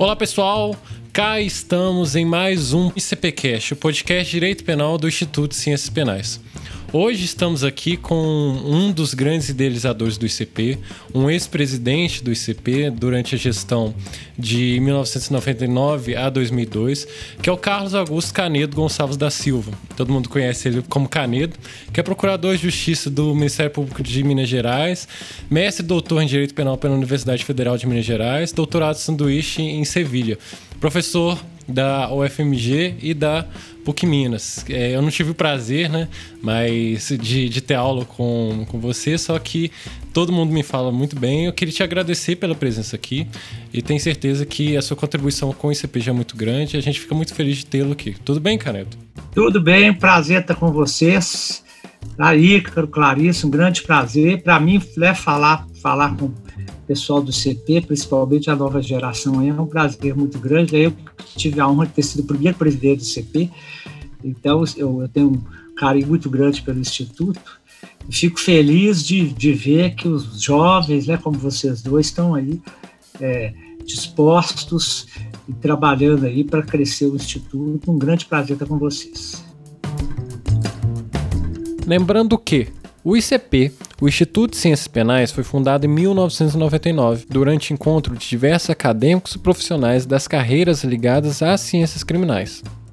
Olá pessoal, cá estamos em mais um ICPcast, o podcast Direito Penal do Instituto de Ciências Penais. Hoje estamos aqui com um dos grandes idealizadores do ICP, um ex-presidente do ICP durante a gestão de 1999 a 2002, que é o Carlos Augusto Canedo Gonçalves da Silva. Todo mundo conhece ele como Canedo, que é procurador de Justiça do Ministério Público de Minas Gerais, mestre e doutor em Direito Penal pela Universidade Federal de Minas Gerais, doutorado sanduíche em Sevilha, professor da UFMG e da PUC Minas. É, eu não tive o prazer, né, mas de, de ter aula com, com você, só que todo mundo me fala muito bem. Eu queria te agradecer pela presença aqui e tenho certeza que a sua contribuição com o ICP é muito grande a gente fica muito feliz de tê-lo aqui. Tudo bem, Caneto? Tudo bem, prazer estar com vocês. Aí, Clarice, um grande prazer. Para mim, é falar, falar com pessoal do CP, principalmente a nova geração, é um prazer muito grande. Eu tive a honra de ter sido o primeiro presidente do CP, então eu, eu tenho um carinho muito grande pelo Instituto. E fico feliz de, de ver que os jovens, né, como vocês dois, estão aí é, dispostos e trabalhando aí para crescer o Instituto. Um grande prazer estar com vocês. Lembrando que o ICP, o Instituto de Ciências Penais, foi fundado em 1999, durante encontro de diversos acadêmicos e profissionais das carreiras ligadas às ciências criminais.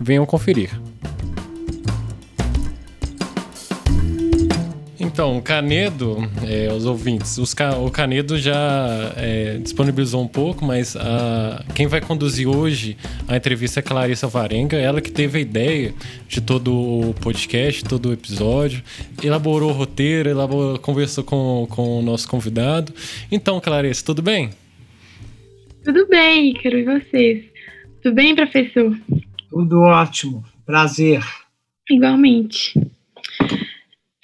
Venham conferir. Então, o Canedo, é, os ouvintes, os, o Canedo já é, disponibilizou um pouco, mas a, quem vai conduzir hoje a entrevista é Clarissa Varenga, ela que teve a ideia de todo o podcast, todo o episódio, elaborou o roteiro, elaborou, conversou com, com o nosso convidado. Então, Clarissa, tudo bem? Tudo bem, Ícaro, e vocês? Tudo bem, professor? Tudo ótimo, prazer. Igualmente.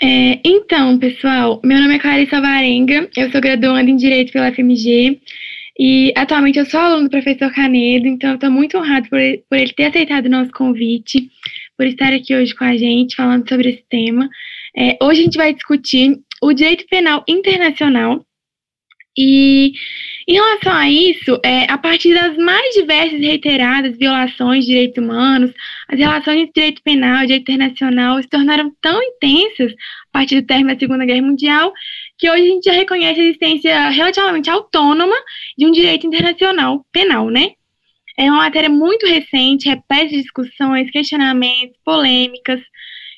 É, então, pessoal, meu nome é Clarissa Varenga, eu sou graduanda em Direito pela FMG e atualmente eu sou aluno do professor Canedo, então estou muito honrado por por ele ter aceitado o nosso convite, por estar aqui hoje com a gente falando sobre esse tema. É, hoje a gente vai discutir o direito penal internacional e em relação a isso, é, a partir das mais diversas e reiteradas violações de direitos humanos, as relações entre direito penal e direito internacional se tornaram tão intensas a partir do término da Segunda Guerra Mundial que hoje a gente já reconhece a existência relativamente autônoma de um direito internacional penal, né? É uma matéria muito recente, repete discussões, questionamentos, polêmicas,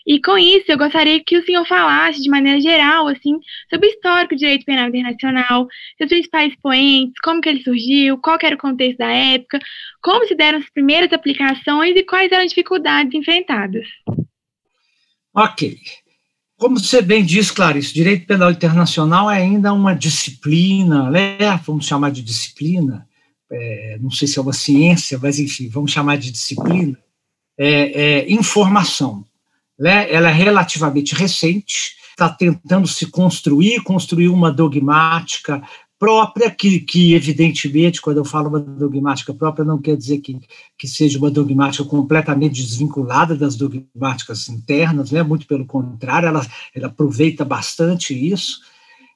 e com isso, eu gostaria que o senhor falasse de maneira geral, assim, sobre o histórico do direito penal internacional, seus principais expoentes, como que ele surgiu, qual era o contexto da época, como se deram as primeiras aplicações e quais eram as dificuldades enfrentadas. Ok. Como você bem disse, Clarice, direito penal internacional é ainda uma disciplina, né? vamos chamar de disciplina, é, não sei se é uma ciência, mas enfim, vamos chamar de disciplina, é, é informação né, ela é relativamente recente, está tentando se construir, construir uma dogmática própria, que, que evidentemente, quando eu falo uma dogmática própria, não quer dizer que, que seja uma dogmática completamente desvinculada das dogmáticas internas, né, muito pelo contrário, ela, ela aproveita bastante isso,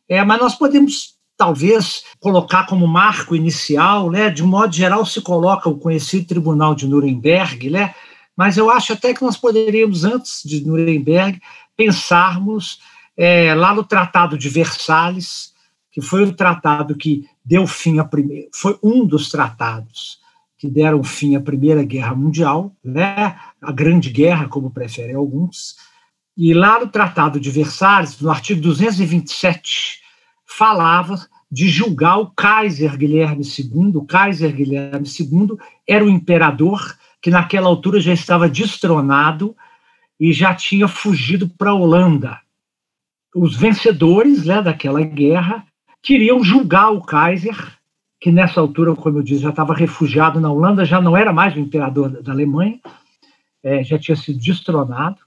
é, mas nós podemos talvez colocar como marco inicial, né, de modo geral se coloca o conhecido Tribunal de Nuremberg, né, mas eu acho até que nós poderíamos, antes de Nuremberg, pensarmos é, lá no Tratado de Versalhes, que foi o tratado que deu fim a primeira, foi um dos tratados que deram fim à Primeira Guerra Mundial, né, a Grande Guerra, como preferem alguns. E lá no Tratado de Versalhes, no artigo 227, falava de julgar o Kaiser Guilherme II. O Kaiser Guilherme II era o imperador que naquela altura já estava destronado e já tinha fugido para a Holanda. Os vencedores né, daquela guerra queriam julgar o Kaiser, que nessa altura, como eu disse, já estava refugiado na Holanda, já não era mais o imperador da Alemanha, é, já tinha sido destronado.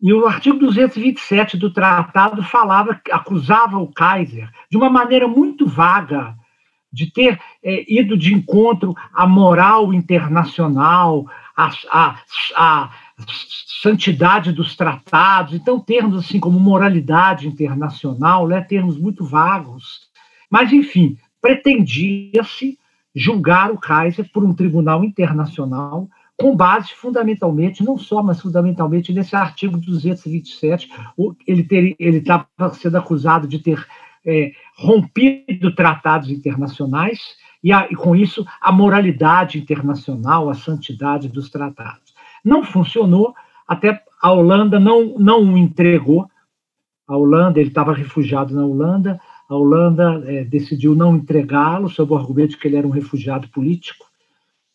E o artigo 227 do tratado falava, acusava o Kaiser de uma maneira muito vaga de ter é, ido de encontro à moral internacional, à, à, à, santidade dos tratados. Então, termos assim como moralidade internacional, né, termos muito vagos. Mas, enfim, pretendia-se julgar o Kaiser por um tribunal internacional com base fundamentalmente, não só, mas fundamentalmente nesse artigo 227, ele estava sendo acusado de ter é, rompido tratados internacionais e, a, e, com isso, a moralidade internacional, a santidade dos tratados. Não funcionou, até a Holanda não, não o entregou. A Holanda, ele estava refugiado na Holanda, a Holanda é, decidiu não entregá-lo, sob o argumento de que ele era um refugiado político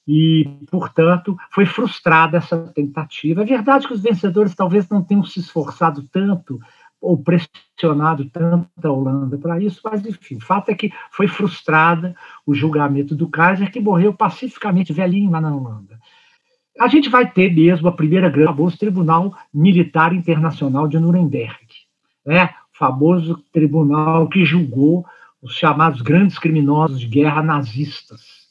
e, portanto, foi frustrada essa tentativa. É verdade que os vencedores talvez não tenham se esforçado tanto ou pressionado tanto a Holanda para isso, mas, enfim, o fato é que foi frustrada o julgamento do Kaiser, que morreu pacificamente, velhinho lá na Holanda. A gente vai ter mesmo a primeira grande, famoso Tribunal Militar Internacional de Nuremberg, né? o famoso tribunal que julgou os chamados grandes criminosos de guerra nazistas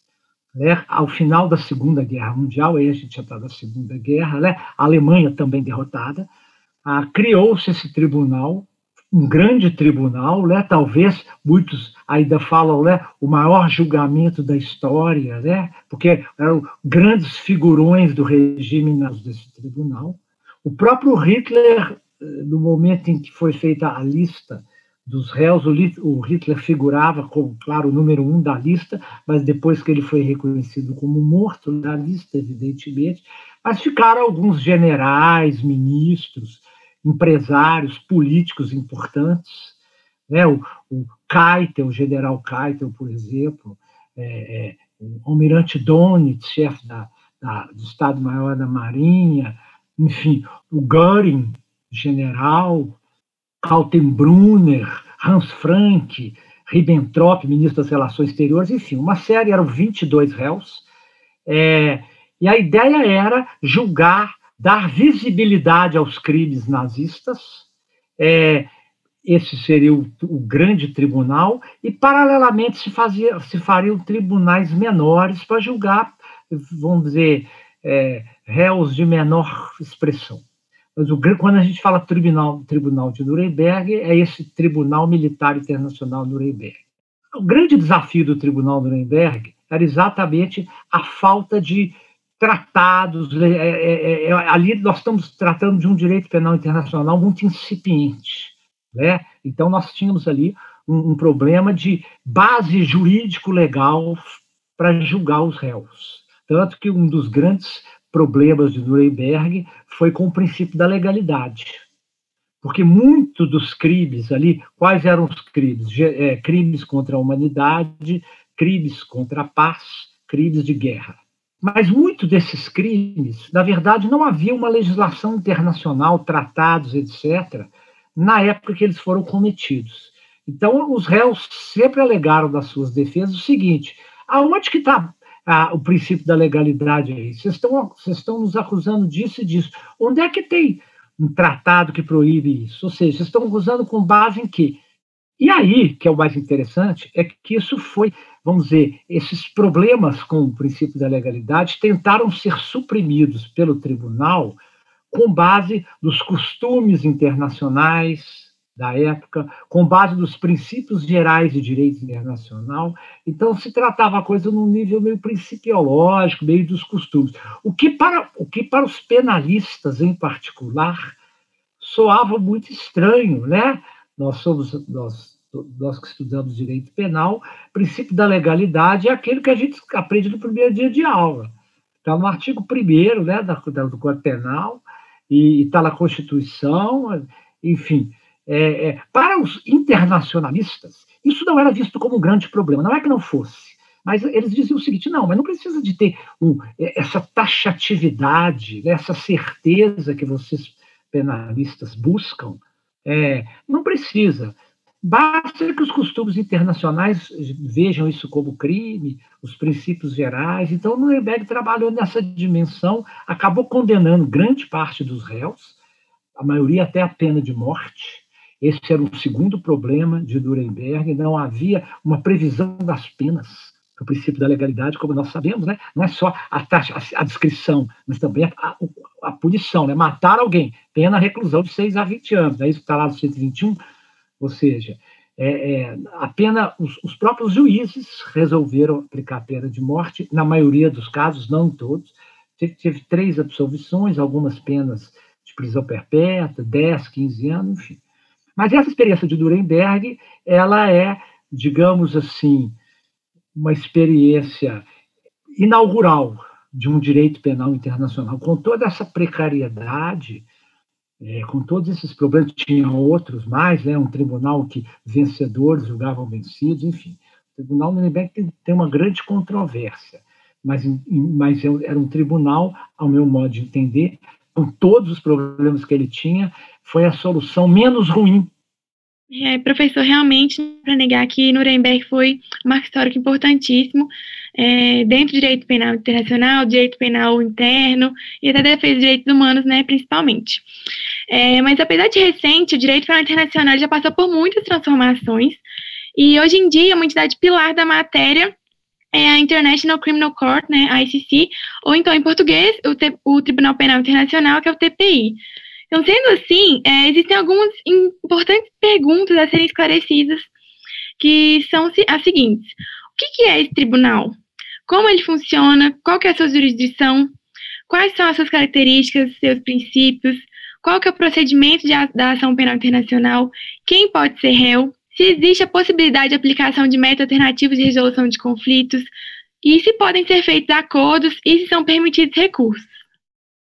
né, ao final da Segunda Guerra Mundial, aí a gente já está na Segunda Guerra, né, a Alemanha também derrotada, ah, criou-se esse tribunal, um grande tribunal, né, talvez muitos ainda falam né, o maior julgamento da história, né, porque eram grandes figurões do regime desse tribunal. O próprio Hitler, eh, no momento em que foi feita a lista dos réus, o Hitler figurava como, claro, o número um da lista, mas depois que ele foi reconhecido como morto da lista, evidentemente, mas ficaram alguns generais, ministros, empresários, políticos importantes, né? o, o Keitel, o general Keitel, por exemplo, é, é, o almirante Donitz, chefe da, da, do Estado-Maior da Marinha, enfim, o Göring, general, Kaltenbrunner, Hans Frank, Ribbentrop, ministro das Relações Exteriores, enfim, uma série, eram 22 réus, é, e a ideia era julgar, dar visibilidade aos crimes nazistas, é, esse seria o, o, grande tribunal, e paralelamente se, fazia, se fariam tribunais menores para julgar, vamos dizer, é, réus de menor expressão. Mas o, quando a gente fala tribunal, tribunal de Nuremberg, é esse Tribunal Militar Internacional Nuremberg. O grande desafio do Tribunal Nuremberg era exatamente a falta de tratados. É, é, é, é, ali nós estamos tratando de um direito penal internacional muito incipiente. Né? Então, nós tínhamos ali um, um problema de base jurídico-legal para julgar os réus. Tanto que um dos grandes problemas de Nuremberg foi com o princípio da legalidade. Porque muito dos crimes ali, quais eram os crimes? É, crimes contra a humanidade, crimes contra a paz, crimes de guerra. Mas muito desses crimes, na verdade, não havia uma legislação internacional, tratados, etc., na época que eles foram cometidos. Então, os réus sempre alegaram nas suas defesas o seguinte: aonde que está ah, o princípio da legalidade aí. Estão, vocês estão nos acusando disso e disso. Onde é que tem um tratado que proíbe isso? Ou seja, vocês estão acusando com base em quê? E aí, que é o mais interessante, é que isso foi, vamos dizer, esses problemas com o princípio da legalidade tentaram ser suprimidos pelo tribunal com base nos costumes internacionais, da época, com base nos princípios gerais de direito internacional. Então, se tratava a coisa num nível meio principiológico, meio dos costumes. O que para, o que para os penalistas, em particular, soava muito estranho, né? Nós somos, nós nós que estudamos direito penal, o princípio da legalidade é aquele que a gente aprende no primeiro dia de aula. Está no artigo 1 né, do Código Penal, e está na Constituição, enfim. É, é, para os internacionalistas, isso não era visto como um grande problema. Não é que não fosse, mas eles diziam o seguinte: não, mas não precisa de ter um, é, essa taxatividade, né, essa certeza que vocês penalistas buscam. É, não precisa. Basta que os costumes internacionais vejam isso como crime, os princípios gerais. Então, Nuremberg trabalhou nessa dimensão, acabou condenando grande parte dos réus, a maioria até a pena de morte. Esse era o segundo problema de Nuremberg, não havia uma previsão das penas. O princípio da legalidade, como nós sabemos, né? não é só a, taxa, a, descrição, mas também a, a, punição. Né? Matar alguém, pena reclusão de 6 a 20 anos. É isso que está lá no 121 ou seja, é, é, a pena, os, os, próprios juízes resolveram aplicar a pena de morte, na maioria dos casos, não em todos. Teve, teve três absolvições, algumas penas de prisão perpétua, 10, 15 anos, enfim. Mas essa experiência de Nuremberg, ela é, digamos assim, uma experiência inaugural de um direito penal internacional, com toda essa precariedade, é, com todos esses problemas, tinha outros mais, né, um tribunal que vencedores julgavam vencidos, enfim. O tribunal Nuremberg tem, tem uma grande controvérsia, mas, mas é era um tribunal, ao meu modo de entender, com todos os problemas que ele tinha, foi a solução menos ruim é, professor, realmente, para negar que Nuremberg foi um marco histórico importantíssimo é, dentro do direito penal internacional, direito penal interno e até defesa dos direitos humanos, né, principalmente. É, mas apesar de recente, o direito penal internacional já passou por muitas transformações e hoje em dia uma entidade pilar da matéria é a International Criminal Court, né, a ICC, ou então em português o, o Tribunal Penal Internacional, que é o TPI. Então, sendo assim, é, existem algumas importantes perguntas a serem esclarecidas, que são as seguintes. O que, que é esse tribunal? Como ele funciona? Qual que é a sua jurisdição? Quais são as suas características, seus princípios? Qual que é o procedimento de, da ação penal internacional? Quem pode ser réu? Se existe a possibilidade de aplicação de métodos alternativos de resolução de conflitos? E se podem ser feitos acordos e se são permitidos recursos?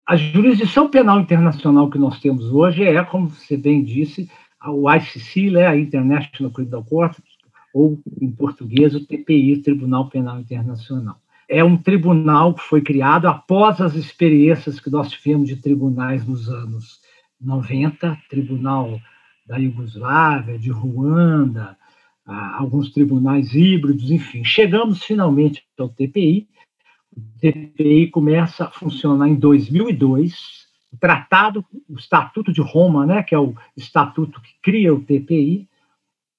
A jurisdição penal internacional que nós temos hoje é, como você bem disse, o ICC, né, a International Criminal Court, ou em português o TPI, Tribunal Penal Internacional. É um tribunal que foi criado após as experiências que nós tivemos de tribunais nos anos 90, tribunal da Iugoslávia, de Ruanda, alguns tribunais híbridos, enfim. Chegamos finalmente ao TPI, TPI começa a funcionar em 2002. O tratado, o Estatuto de Roma, né, que é o estatuto que cria o TPI,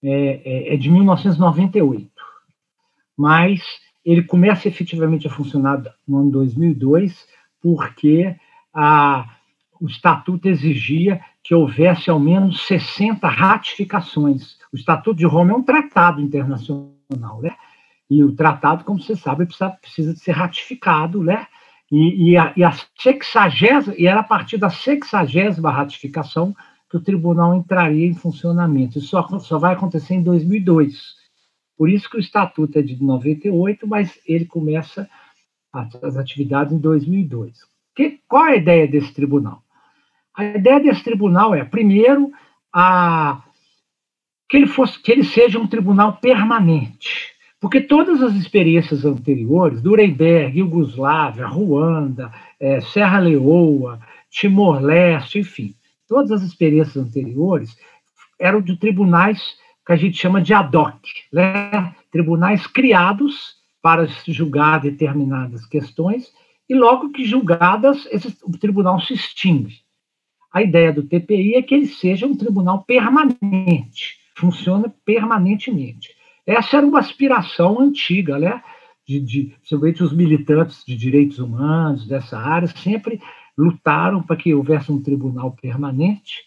é, é, é de 1998. Mas ele começa efetivamente a funcionar no ano 2002 porque a, o estatuto exigia que houvesse ao menos 60 ratificações. O Estatuto de Roma é um tratado internacional, né? E o tratado, como você sabe, precisa, precisa de ser ratificado, né? E, e, a, e, a sexagésima, e era a partir da sexagésima ratificação que o tribunal entraria em funcionamento. Isso só, só vai acontecer em 2002. Por isso que o estatuto é de 98, mas ele começa as, as atividades em 2002. Que, qual a ideia desse tribunal? A ideia desse tribunal é, primeiro, a, que, ele fosse, que ele seja um tribunal permanente. Porque todas as experiências anteriores, Nuremberg, Iugoslávia, Ruanda, é, Serra Leoa, Timor-Leste, enfim, todas as experiências anteriores eram de tribunais que a gente chama de ad hoc, né? tribunais criados para julgar determinadas questões e logo que julgadas, esse, o tribunal se extingue. A ideia do TPI é que ele seja um tribunal permanente, funciona permanentemente. Essa era uma aspiração antiga, né? De, de, principalmente os militantes de direitos humanos dessa área sempre lutaram para que houvesse um tribunal permanente,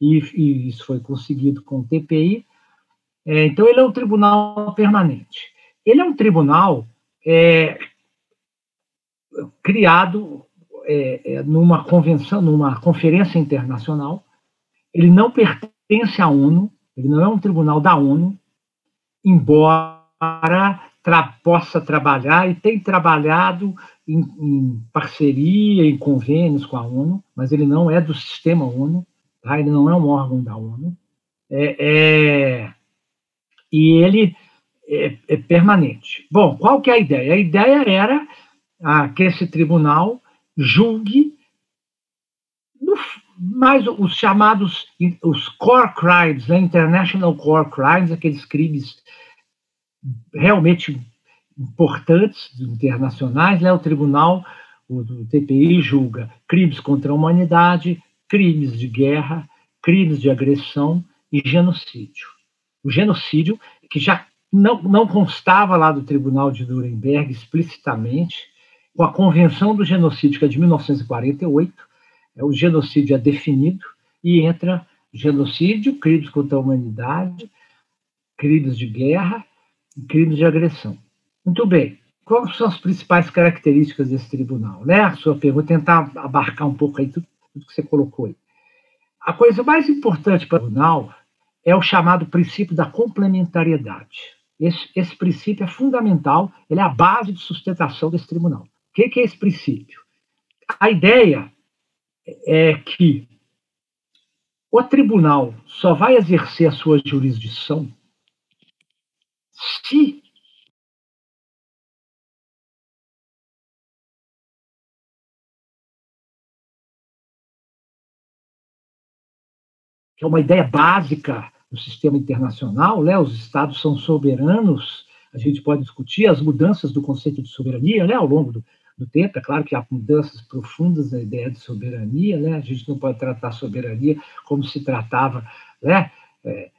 e, e isso foi conseguido com o TPI. É, então, ele é um tribunal permanente. Ele é um tribunal é, criado é, é numa convenção, numa conferência internacional. Ele não pertence à ONU, Ele não é um tribunal da ONU, embora tra possa trabalhar e tem trabalhado em, em, parceria, em convênios com a ONU, mas ele não é do sistema ONU, tá? ele não é um órgão da ONU. É, é, e ele é, é, permanente. Bom, qual que é a ideia? A ideia era ah, que esse tribunal julgue no, mais os chamados os core crimes, né, international core crimes, aqueles crimes realmente importantes internacionais, né, o tribunal o do TPI julga crimes contra a humanidade, crimes de guerra, crimes de agressão e genocídio. O genocídio, que já não, não constava lá do Tribunal de Nuremberg explicitamente, com a Convenção do Genocídio, que é de 1948, é, o genocídio é definido e entra genocídio, crimes contra a humanidade, crimes de guerra crimes de agressão. Muito bem. Quais são as principais características desse tribunal? Né? A sua pergunta, tentar abarcar um pouco aí tudo, tudo que você colocou aí. A coisa mais importante para o tribunal é o chamado princípio da complementariedade. Esse, esse princípio é fundamental, ele é a base de sustentação desse tribunal. O que, que é esse princípio? A ideia é que o tribunal só vai exercer a sua jurisdição que é uma ideia básica do sistema internacional, né? os estados são soberanos, a gente pode discutir as mudanças do conceito de soberania né? ao longo do, do tempo. É claro que há mudanças profundas na ideia de soberania, né? A gente não pode tratar soberania como se tratava, né? É,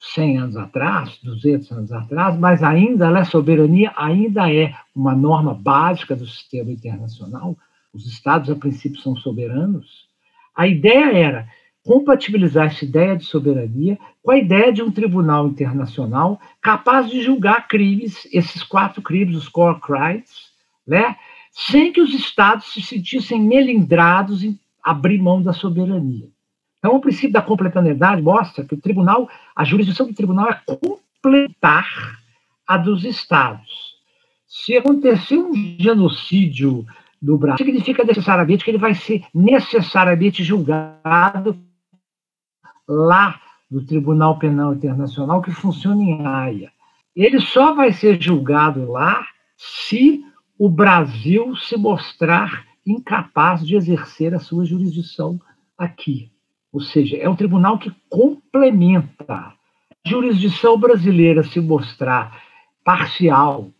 100 anos atrás, 200 anos atrás, mas ainda a né, soberania ainda é uma norma básica do sistema internacional. Os estados, a princípio, são soberanos. A ideia era compatibilizar essa ideia de soberania com a ideia de um tribunal internacional capaz de julgar crimes, esses quatro crimes, os core crimes, né? sem que os estados se sentissem melindrados em abrir mão da soberania. Então, o princípio da complementariedade mostra que o tribunal, a jurisdição do tribunal é completar a dos estados. Se acontecer um genocídio no Brasil, significa necessariamente que ele vai ser necessariamente julgado lá do Tribunal Penal Internacional, que funciona em Haia. Ele só vai ser julgado lá se o Brasil se mostrar incapaz de exercer a sua jurisdição aqui. Ou seja, é um tribunal que complementa. A jurisdição brasileira se mostrar parcial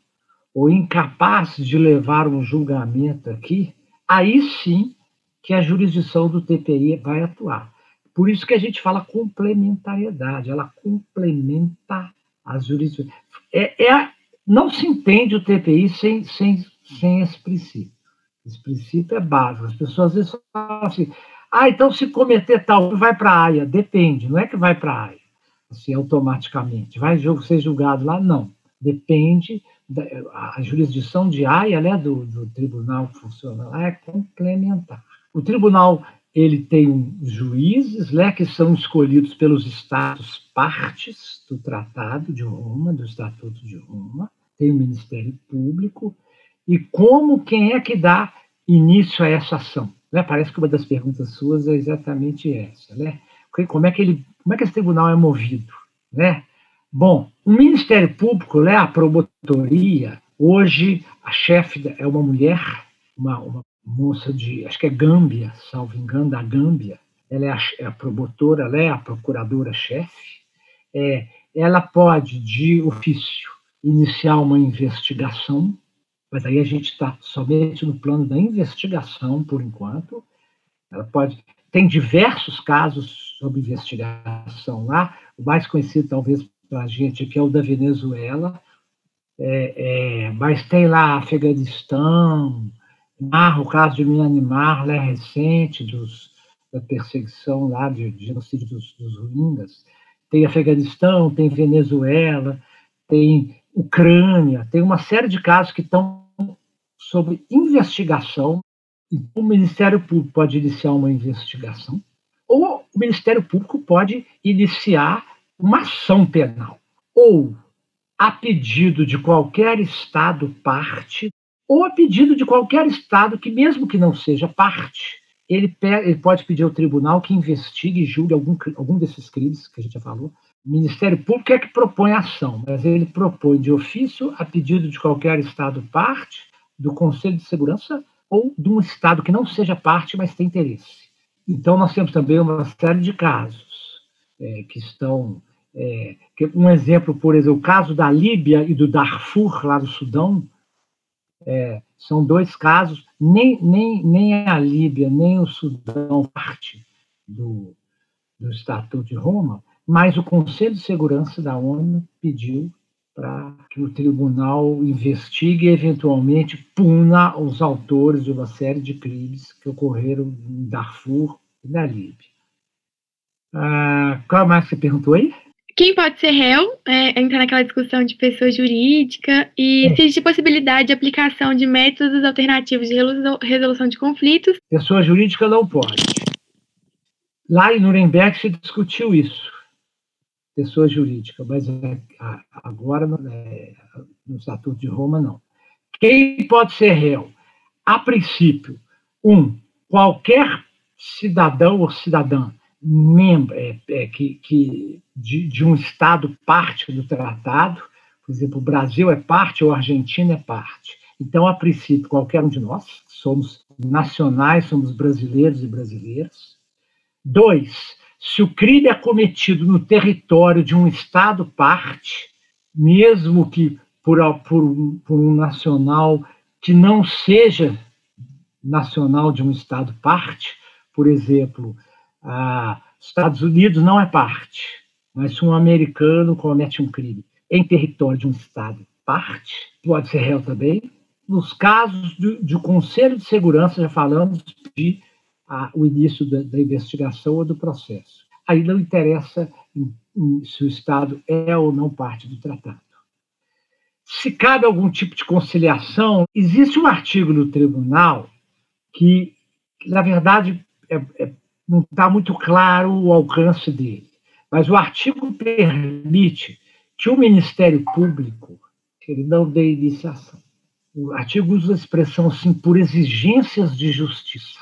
ou incapaz de levar um julgamento aqui, aí sim que a jurisdição do TPI vai atuar. Por isso que a gente fala complementariedade, ela complementa as jurisdições. É, é, não se entende o TPI sem, sem, sem esse princípio. Esse princípio é básico. As pessoas às vezes falam assim: ah, então se cometer tal, vai para a AIA. Depende, não é que vai para a AIA, assim, automaticamente. Vai ser julgado lá? Não. Depende. Da, a jurisdição de AIA, né, do, do tribunal que funciona lá, é complementar. O tribunal ele tem juízes né, que são escolhidos pelos estados partes do Tratado de Roma, do Estatuto de Roma, tem o Ministério Público, e como quem é que dá início a essa ação? Né? Parece que uma das perguntas suas é exatamente essa, né? Como é que ele, como é que esse tribunal é movido, né? Bom, o Ministério Público, né, a promotoria, hoje a chefe é uma mulher, uma, uma moça de, acho que é Gâmbia, salvo engano, da Gâmbia. Ela é a, é a promotora, ela é a procuradora-chefe. É, ela pode, de ofício, iniciar uma investigação, mas aí a gente está somente no plano da investigação, por enquanto. Ela pode. Tem diversos casos sobre investigação lá. O mais conhecido, talvez, para a gente aqui é o da Venezuela, é, é, mas tem lá Afeganistão, narra o caso de Myanmar, né, recente, dos, da perseguição lá, de, de genocídio dos, dos Rohingyas. Tem Afeganistão, tem Venezuela, tem Ucrânia, tem uma série de casos que estão sob investigação. O Ministério Público pode iniciar uma investigação, ou o Ministério Público pode iniciar uma ação penal, ou a pedido de qualquer Estado parte, ou a pedido de qualquer Estado que, mesmo que não seja parte, ele, ele pode pedir ao tribunal que investigue e julgue algum, algum desses crimes que a gente já falou. O Ministério Público é que propõe a ação, mas ele propõe de ofício, a pedido de qualquer Estado parte, do Conselho de Segurança ou de um Estado que não seja parte, mas tem interesse. Então, nós temos também uma série de casos é, que estão. É, que um exemplo, por exemplo, o caso da Líbia e do Darfur, lá do Sudão, é, são dois casos, nem, nem, nem a Líbia, nem o Sudão parte do, do Estatuto de Roma, mas o Conselho de Segurança da ONU pediu para que o tribunal investigue e, eventualmente, puna os autores de uma série de crimes que ocorreram em Darfur e na Líbia. Ah, qual mais você perguntou aí? Quem pode ser réu? É, entra naquela discussão de pessoa jurídica e é. se existe possibilidade de aplicação de métodos alternativos de resolução de conflitos. Pessoa jurídica não pode. Lá em Nuremberg se discutiu isso pessoa jurídica, mas é, agora é, no Estatuto de Roma não. Quem pode ser réu? A princípio, um, qualquer cidadão ou cidadã membro é, é, que, que de, de, um Estado parte do tratado, por exemplo, o Brasil é parte ou a Argentina é parte. Então, a princípio, qualquer um de nós, somos nacionais, somos brasileiros e brasileiras. Dois, se o crime é cometido no território de um Estado parte, mesmo que por, por, um, por um nacional que não seja nacional de um Estado parte, por exemplo, a Estados Unidos não é parte, mas se um americano comete um crime em território de um Estado parte, pode ser réu também. Nos casos de Conselho de Segurança, já falamos de a, o início da, da, investigação ou do processo. Aí não interessa em, em, se o Estado é ou não parte do tratado. Se cabe algum tipo de conciliação, existe um artigo no tribunal que, na verdade, é, é, não está muito claro o alcance dele, mas o artigo permite que o Ministério Público ele não dê iniciação. O artigo usa a expressão assim, por exigências de justiça.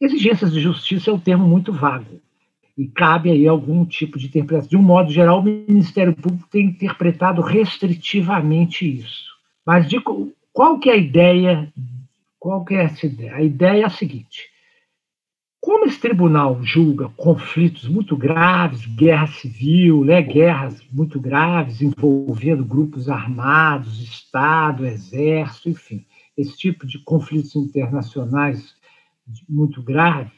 Exigências de justiça é um termo muito vago e cabe aí algum tipo de interpretação. De um modo geral, o Ministério Público tem interpretado restritivamente isso. Mas de, qual que é a ideia? Qual que é essa ideia? A ideia é a seguinte: como esse tribunal julga conflitos muito graves, guerra civil, né, guerras muito graves envolvendo grupos armados, Estado, Exército, enfim, esse tipo de conflitos internacionais muito graves,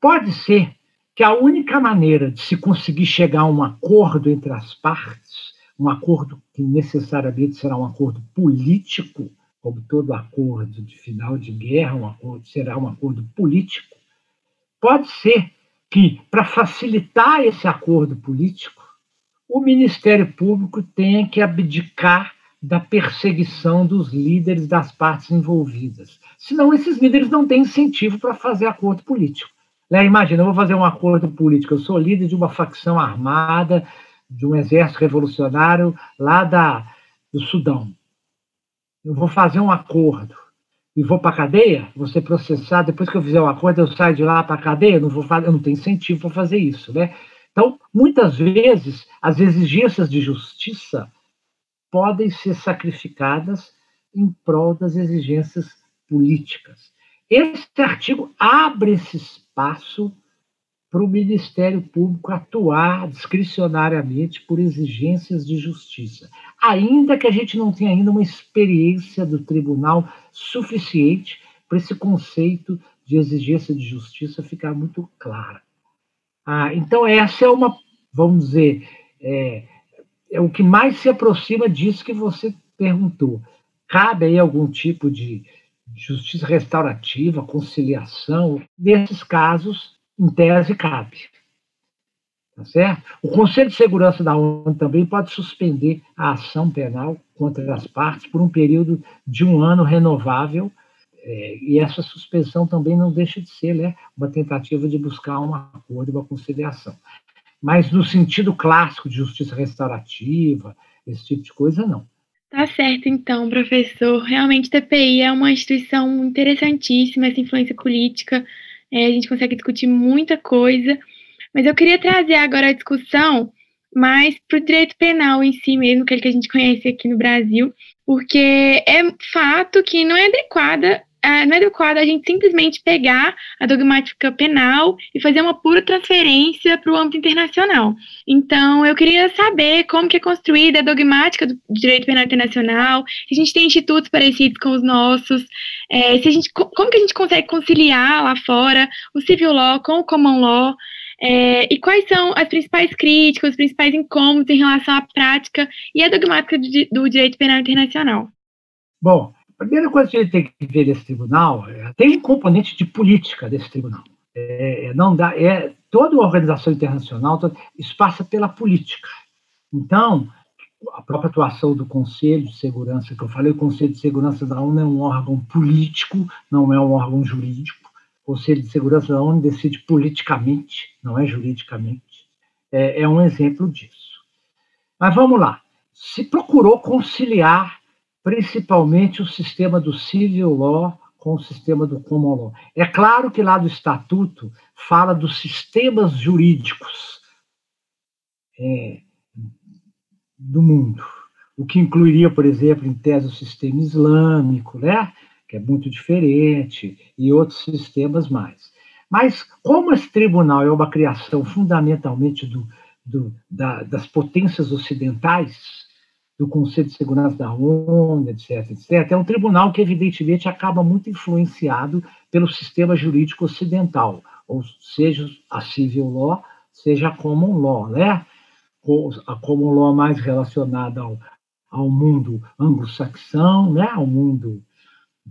pode ser que a única maneira de se conseguir chegar a um acordo entre as partes, um acordo que necessariamente será um acordo político, como todo acordo de final de guerra, um acordo será um acordo político, pode ser que, para facilitar esse acordo político, o Ministério Público tenha que abdicar da perseguição dos líderes das partes envolvidas. Senão, esses líderes não têm incentivo para fazer acordo político. Né? Imagina, eu vou fazer um acordo político, eu sou líder de uma facção armada, de um exército revolucionário lá da, do Sudão. Eu vou fazer um acordo e vou para a cadeia, vou ser processado, depois que eu fizer o um acordo, eu saio de lá para a cadeia, eu não, vou, eu não tenho incentivo para fazer isso. Né? Então, muitas vezes, as exigências de justiça podem ser sacrificadas em prol das exigências políticas. Esse artigo abre esse espaço para o Ministério Público atuar discricionariamente por exigências de justiça, ainda que a gente não tenha ainda uma experiência do tribunal suficiente para esse conceito de exigência de justiça ficar muito claro. Ah, então, essa é uma, vamos dizer, é, é o que mais se aproxima disso que você perguntou. Cabe aí algum tipo de justiça restaurativa, conciliação? Nesses casos, em tese, cabe. Tá certo? O Conselho de Segurança da ONU também pode suspender a ação penal contra as partes por um período de um ano renovável, é, e essa suspensão também não deixa de ser né, uma tentativa de buscar um acordo, uma conciliação. Mas no sentido clássico de justiça restaurativa, esse tipo de coisa, não. Tá certo, então, professor. Realmente, TPI é uma instituição interessantíssima, essa influência política. É, a gente consegue discutir muita coisa. Mas eu queria trazer agora a discussão mais para o direito penal em si mesmo, aquele que a gente conhece aqui no Brasil, porque é fato que não é adequada é, não é adequado a gente simplesmente pegar a dogmática penal e fazer uma pura transferência para o âmbito internacional. Então, eu queria saber como que é construída a dogmática do direito penal internacional, se a gente tem institutos parecidos com os nossos, é, se a gente, como que a gente consegue conciliar lá fora o civil law com o common law, é, e quais são as principais críticas, os principais incômodos em relação à prática e à dogmática do, do direito penal internacional? Bom, a primeira coisa que a gente tem que ver desse tribunal é, tem um componente de política desse tribunal. É, é não dá, é toda organização internacional isso passa pela política. Então, a própria atuação do Conselho de Segurança, que eu falei, o Conselho de Segurança da ONU é um órgão político, não é um órgão jurídico. O Conselho de Segurança da ONU decide politicamente, não é juridicamente. É, é um exemplo disso. Mas vamos lá. Se procurou conciliar principalmente o sistema do civil law com o sistema do common law. É claro que lá do estatuto fala dos sistemas jurídicos é, do mundo, o que incluiria, por exemplo, em tese o sistema islâmico, né? que é muito diferente, e outros sistemas mais. Mas, como esse tribunal é uma criação fundamentalmente do, do, da, das potências ocidentais, do Conselho de Segurança da ONU, etc., etc., é um tribunal que, evidentemente, acaba muito influenciado pelo sistema jurídico ocidental, ou seja, a civil law, seja a common law, né? A common law mais relacionada ao, ao mundo anglo-saxão, né? ao mundo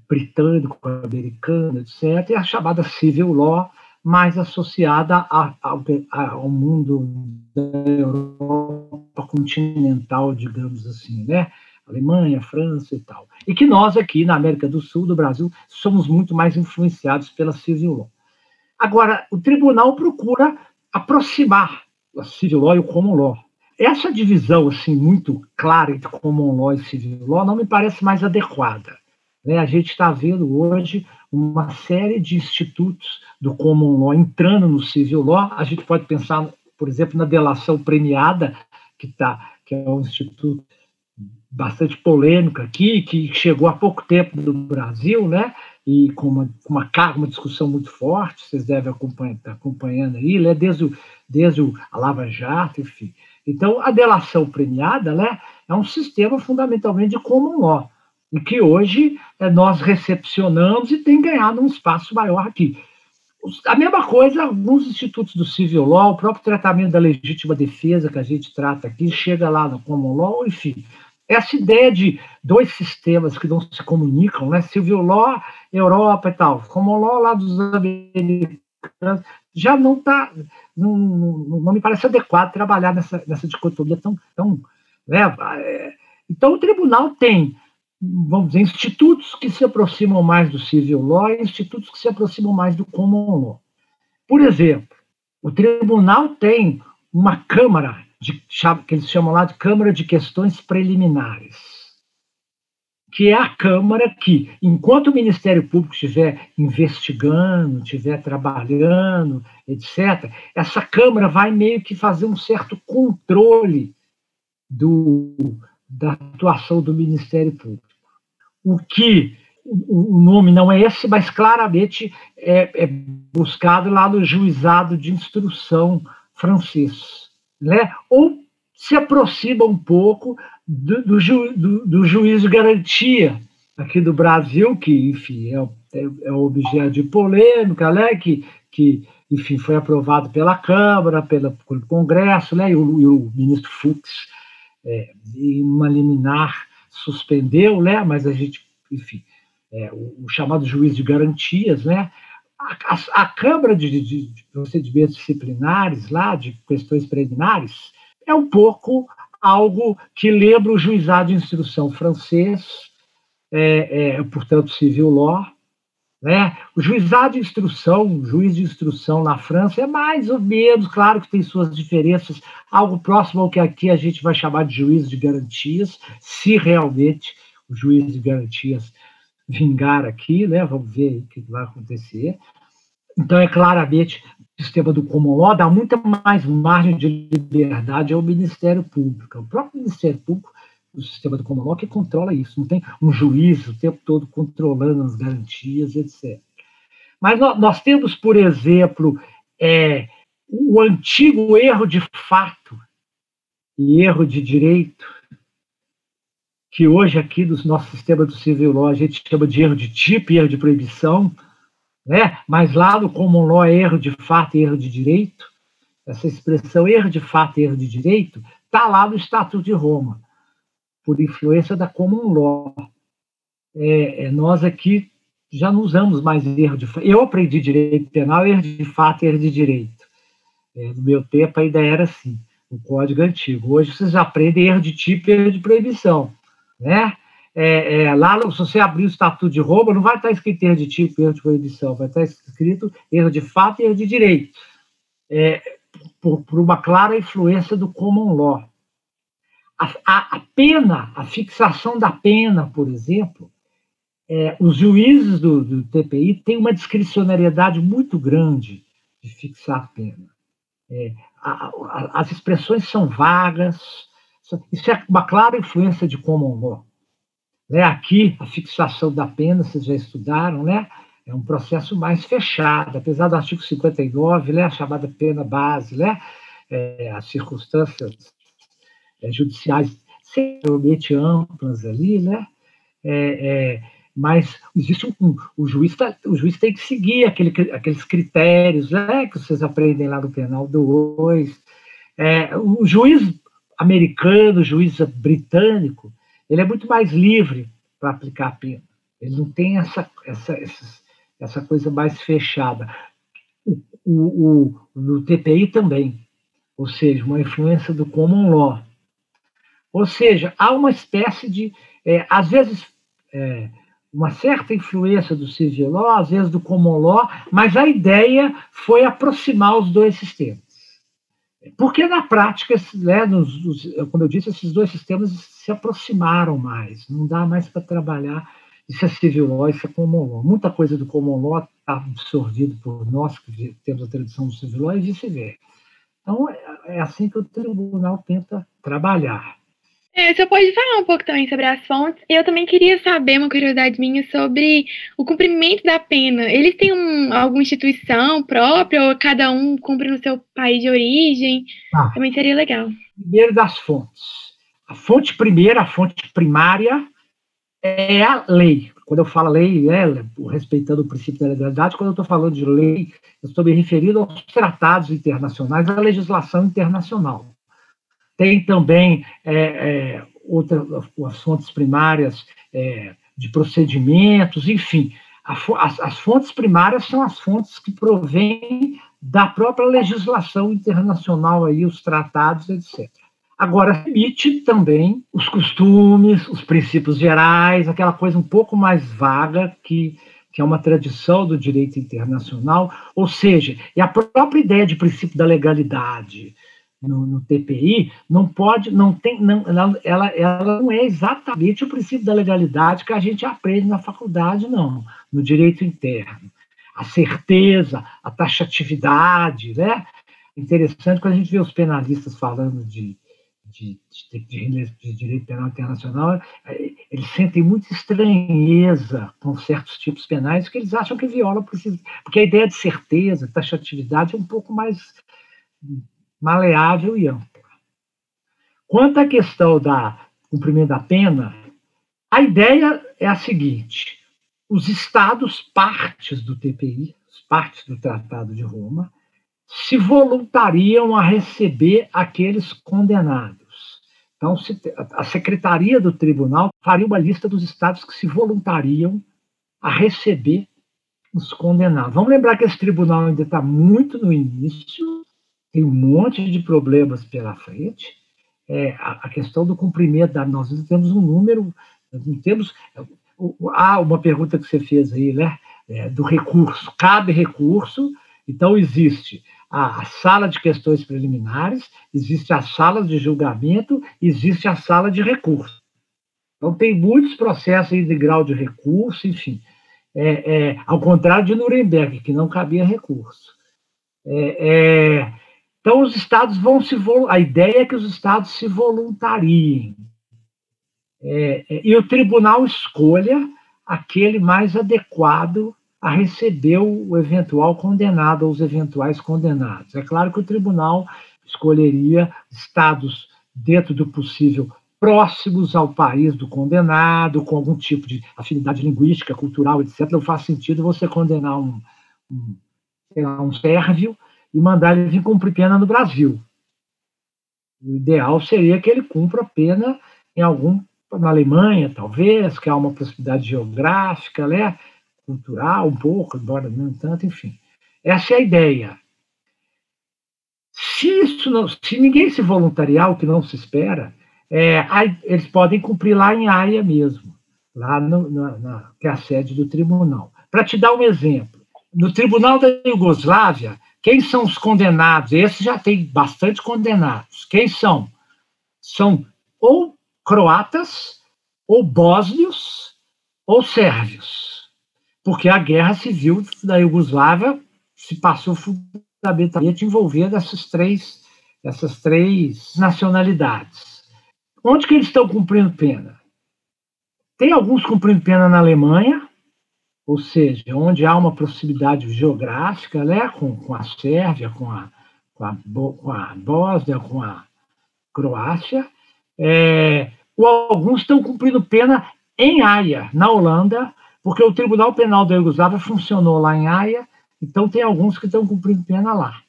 britânico, americano, etc., e a chamada civil law, mais associada a, a, ao mundo da Europa continental, digamos assim, né? Alemanha, França e tal. E que nós aqui na América do Sul, do Brasil, somos muito mais influenciados pela civil law. Agora, o tribunal procura aproximar a civil law e o common law. Essa divisão assim muito clara entre common law e civil law não me parece mais adequada. Né? A gente está vendo hoje uma série de institutos do common law entrando no civil law. A gente pode pensar, por exemplo, na delação premiada, que, tá, que é um instituto bastante polêmico aqui, que chegou há pouco tempo no Brasil, né? E com uma, uma, uma discussão muito forte, vocês devem acompanhar, estar tá acompanhando aí, né? desde, o, desde o, a Lava Jato, enfim. Então, a delação premiada né, é um sistema fundamentalmente de common law e que hoje é, nós recepcionamos e tem ganhado um espaço maior aqui. A mesma coisa, alguns institutos do civil law, o próprio tratamento da legítima defesa que a gente trata aqui, chega lá no common law, enfim. Essa ideia de dois sistemas que não se comunicam, né? Civil law, Europa e tal, common law lá dos americanos, já não está, não, não, não, me parece adequado trabalhar nessa, nessa dicotomia tão, tão né? É, então o tribunal tem vamos dizer, institutos que se aproximam mais do civil law e institutos que se aproximam mais do common law. Por exemplo, o tribunal tem uma câmara de, que eles chamam lá de Câmara de Questões Preliminares, que é a Câmara que, enquanto o Ministério Público estiver investigando, estiver trabalhando, etc., essa Câmara vai meio que fazer um certo controle do, da atuação do Ministério Público o que o nome não é esse, mas claramente é, é buscado lá no juizado de instrução francês, né? Ou se aproxima um pouco do, do, ju, do, do juiz de garantia aqui do Brasil, que, enfim, é, é, é objeto de polêmica, né? Que, que, enfim, foi aprovado pela Câmara, pela, pelo Congresso, né? E o, e o ministro Fux, é, em uma liminar, suspendeu, né? Mas a gente, enfim, é, o, o, chamado juiz de garantias, né? A, a, a Câmara de, de, de, Procedimentos Disciplinares, lá, de questões preliminares, é um pouco algo que lembra o juizado de instrução francês, é, é, portanto, civil law, Né? O juizado de instrução, o juiz de instrução na França é mais ou menos, claro que tem suas diferenças, algo próximo ao que aqui a gente vai chamar de juiz de garantias, se realmente o juiz de garantias vingar aqui, né? Vamos ver o que vai acontecer. Então, é claramente o sistema do common law dá muita mais margem de liberdade ao Ministério Público. O próprio Ministério Público, o sistema do common law, que controla isso. Não tem um juiz o tempo todo controlando as garantias, etc. Mas nós temos, por exemplo, é, o antigo erro de fato e erro de direito, que hoje aqui no nosso sistema do civil law a gente chama de erro de tipo e erro de proibição, né? mas lá no common law é erro de fato e erro de direito, essa expressão erro de fato e erro de direito está lá no Estatuto de Roma, por influência da common law. É, é, nós aqui já não usamos mais erro de. Eu aprendi direito penal, erro de fato e erro de direito. É, no meu tempo ainda era assim, o código antigo. Hoje vocês aprendem erro de tipo e erro de proibição. Né? é, é, lá, se você abrir o Estatuto de Roma, não vai estar escrito erro de tipo, erro de proibição, vai estar escrito erro de fato e erro de direito, é, por, por, uma clara influência do common law. A, a, a pena, a fixação da pena, por exemplo, é, os juízes do, do, TPI têm uma discricionariedade muito grande de fixar a pena. É, a, as expressões são vagas, isso é uma clara influência de common law. Né? Aqui, a fixação da pena, vocês já estudaram, né? é um processo mais fechado, apesar do artigo 59, né? a chamada pena base, né? É, as circunstâncias é, judiciais extremamente amplas ali, né? É, é, mas existe um, o juiz tá, o juiz tem que seguir aquele, aqueles critérios né, que vocês aprendem lá no penal 2. É, o juiz americano, o juiz britânico, ele é muito mais livre para aplicar a pena. Ele não tem essa, essa, essa, essa coisa mais fechada. O, o, o, no TPI também, ou seja, uma influência do common law. Ou seja, há uma espécie de, é, às vezes, é, uma certa influência do civil law, às vezes do common law, mas a ideia foi aproximar os dois sistemas. Porque na prática, né, nos, nos, como eu disse, esses dois sistemas se aproximaram mais. Não dá mais para trabalhar isso é civil law, isso é common law. Muita coisa do common law está absorvido por nós que temos a tradição do civil law e vice-versa. Então, é, é assim que o tribunal tenta trabalhar. É, você pode falar um pouco também sobre as fontes. Eu também queria saber uma curiosidade minha sobre o cumprimento da pena. Eles têm um, alguma instituição própria ou cada um cumpre no seu país de origem? Ah, também seria legal. Primeiro das fontes. A fonte primeira, a fonte primária, é a lei. Quando eu falo lei, é respeitando o princípio da legalidade, quando eu estou falando de lei, eu estou me referindo aos tratados internacionais, à legislação internacional. Tem também é, é, outras as fontes primárias é, de procedimentos, enfim. A, as, as fontes primárias são as fontes que provêm da própria legislação internacional, aí, os tratados, etc. Agora, emite também os costumes, os princípios gerais, aquela coisa um pouco mais vaga que, que é uma tradição do direito internacional, ou seja, é a própria ideia de princípio da legalidade, no, no, TPI, não pode, não tem, não, ela, ela não é exatamente o princípio da legalidade que a gente aprende na faculdade, não, no direito interno. A certeza, a taxatividade, né? Interessante quando a gente vê os penalistas falando de, de, de, de, de direito penal internacional, eles sentem muita estranheza com certos tipos penais, que eles acham que viola porque a ideia de certeza, taxatividade é um pouco mais maleável e ampla. Quanto à questão da cumprimento da pena, a ideia é a seguinte: os estados partes do TPI, partes do Tratado de Roma, se voluntariam a receber aqueles condenados. Então, a secretaria do tribunal faria uma lista dos estados que se voluntariam a receber os condenados. Vamos lembrar que esse tribunal ainda está muito no início, tem um monte de problemas pela frente. É, a, a, questão do cumprimento da nós temos um número, não temos ah, uma pergunta que você fez aí, né? é, do recurso. Cabe recurso, então existe a, a, sala de questões preliminares, existe a sala de julgamento, existe a sala de recurso. Então tem muitos processos de grau de recurso, enfim. É, é, ao contrário de Nuremberg, que não cabia recurso. É, é então os estados vão se a ideia é que os estados se voluntariem é, é, e o tribunal escolha aquele mais adequado a receber o eventual condenado ou os eventuais condenados. É claro que o tribunal escolheria estados dentro do possível próximos ao país do condenado, com algum tipo de afinidade linguística, cultural, etc. Não faz sentido você condenar um, um, um sérvio e mandar ele vir cumprir pena no Brasil. O ideal seria que ele cumpra pena em algum na Alemanha, talvez, que há uma proximidade geográfica, né? cultural, um pouco, embora não tanto, enfim. Essa é a ideia. Se, isso não, se ninguém se voluntariar, o que não se espera, é, eles podem cumprir lá em Haia mesmo, lá no, na, na, que é a sede do tribunal. Para te dar um exemplo, no tribunal da Iugoslávia, quem são os condenados? Esse já tem bastante condenados. Quem são? São ou croatas, ou bósnios, ou sérvios. Porque a guerra civil da Iugoslávia se passou fundamentalmente envolvendo essas três, essas três nacionalidades. Onde que eles estão cumprindo pena? Tem alguns cumprindo pena na Alemanha, ou seja, onde há uma proximidade geográfica né, com, com a Sérvia, com a, com, a, com a Bósnia, com a Croácia, é, alguns estão cumprindo pena em Haia, na Holanda, porque o Tribunal Penal da Iugoslávia funcionou lá em Haia, então tem alguns que estão cumprindo pena lá.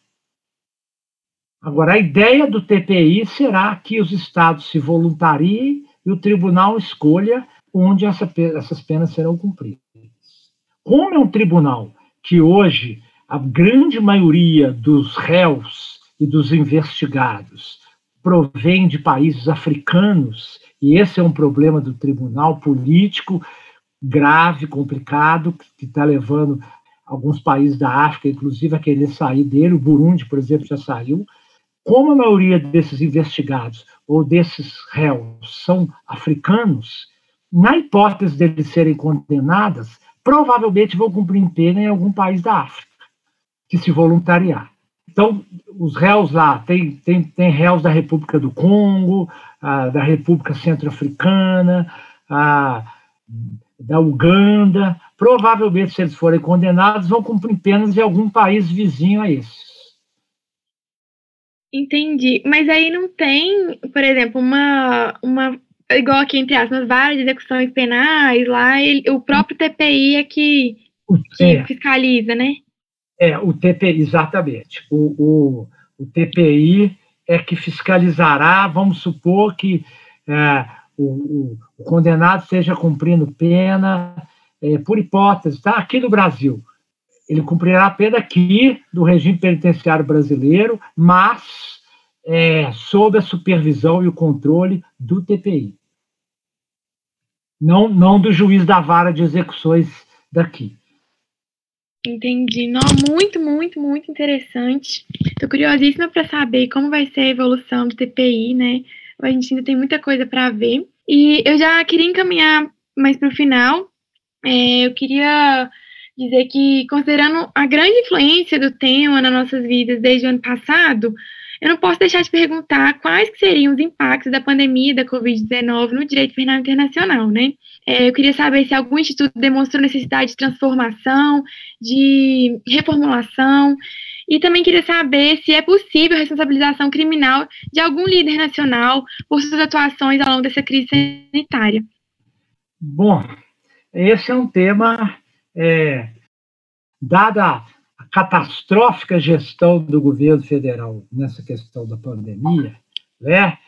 Agora, a ideia do TPI será que os estados se voluntariem e o tribunal escolha onde essa, essas penas serão cumpridas. Como é um tribunal que hoje a grande maioria dos réus e dos investigados provém de países africanos, e esse é um problema do tribunal político grave, complicado, que está levando alguns países da África, inclusive, a querer sair dele. O Burundi, por exemplo, já saiu. Como a maioria desses investigados ou desses réus são africanos, na hipótese deles serem condenadas, provavelmente vão cumprir pena em algum país da África, que se voluntariar. Então, os réus lá, tem, tem, tem réus da República do Congo, ah, da República Centro-Africana, ah, da Uganda. Provavelmente, se eles forem condenados, vão cumprir penas em algum país vizinho a esses. Entendi. Mas aí não tem, por exemplo, uma, uma igual aqui, entre aspas, várias execuções penais lá, ele, o próprio TPI é que, que é. fiscaliza, né? É, o TPI, exatamente. O, o, o TPI é que fiscalizará, vamos supor que é, o, o, condenado esteja cumprindo pena, é, por hipótese, tá? aqui no Brasil. Ele cumprirá a pena aqui do regime penitenciário brasileiro, mas é, sob a supervisão e o controle do TPI. Não, não do juiz da vara de execuções daqui. Entendi. Não, muito, muito, muito interessante. Estou curiosíssima para saber como vai ser a evolução do TPI, né? A gente ainda tem muita coisa para ver. E eu já queria encaminhar mais para o final. É, eu queria dizer que, considerando a grande influência do tema nas nossas vidas desde o ano passado, eu não posso deixar de perguntar quais seriam os impactos da pandemia da Covid-19 no direito penal internacional, né? É, eu queria saber se algum instituto demonstrou necessidade de transformação, de reformulação, e também queria saber se é possível a responsabilização criminal de algum líder nacional por suas atuações ao longo dessa crise sanitária. Bom, esse é um tema, é, dada catastrófica gestão do governo federal nessa questão da pandemia, né?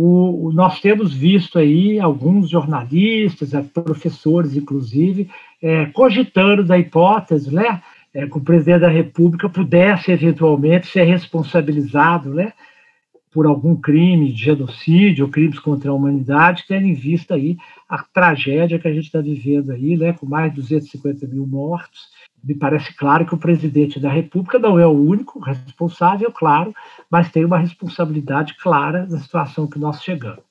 O, nós temos visto aí alguns jornalistas, é, professores, inclusive, é, cogitando da hipótese, né, é, que o presidente da República pudesse eventualmente ser responsabilizado, né, por algum crime de genocídio crimes contra a humanidade, tendo em vista aí a tragédia que a gente está vivendo aí, né, com mais de 250 mil mortos me parece claro que o presidente da República não é o único responsável, claro, mas tem uma responsabilidade clara na situação que nós chegamos.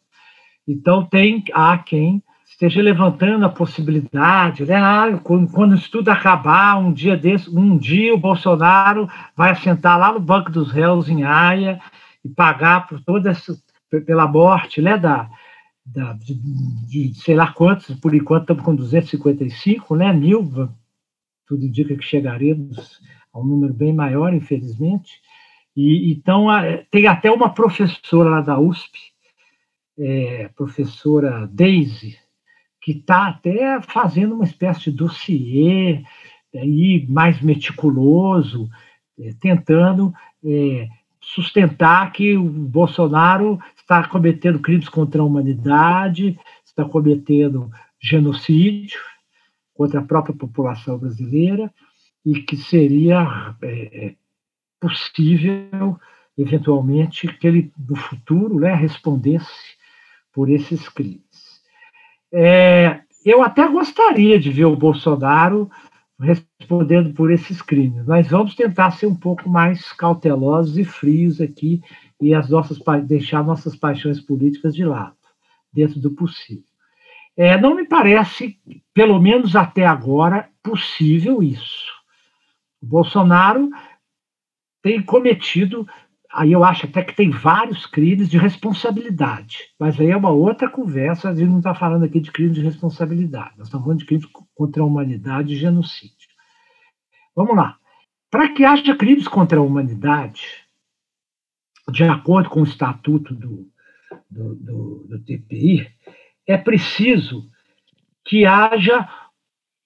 Então, tem, há quem esteja levantando a possibilidade, né? Ah, quando, quando isso tudo acabar, um dia desse, um dia o Bolsonaro vai assentar lá no Banco dos Réus em Haia e pagar por toda essa, pela morte, né, da, da de, de, sei lá quantos, por enquanto estamos com 255, né, mil, tudo indica que chegaremos a um número bem maior, infelizmente. E então tem até uma professora lá da USP, é, professora Daisy, que está até fazendo uma espécie de dossiê aí, mais meticuloso, é, tentando é, sustentar que o Bolsonaro está cometendo crimes contra a humanidade, está cometendo genocídio contra a própria população brasileira e que seria é, possível, eventualmente, que ele, no futuro, né, respondesse por esses crimes. É, eu até gostaria de ver o Bolsonaro respondendo por esses crimes, mas vamos tentar ser um pouco mais cautelosos e frios aqui e as nossas deixar nossas paixões políticas de lado, dentro do possível. É, não me parece, pelo menos até agora, possível isso. O Bolsonaro tem cometido aí eu acho até que tem vários crimes de responsabilidade, mas aí é uma outra conversa, a gente não está falando aqui de crimes de responsabilidade, nós estamos falando de crimes contra a humanidade e genocídio. Vamos lá. Para que haja crimes contra a humanidade, de acordo com o estatuto do, do, do, do TPI, é preciso que haja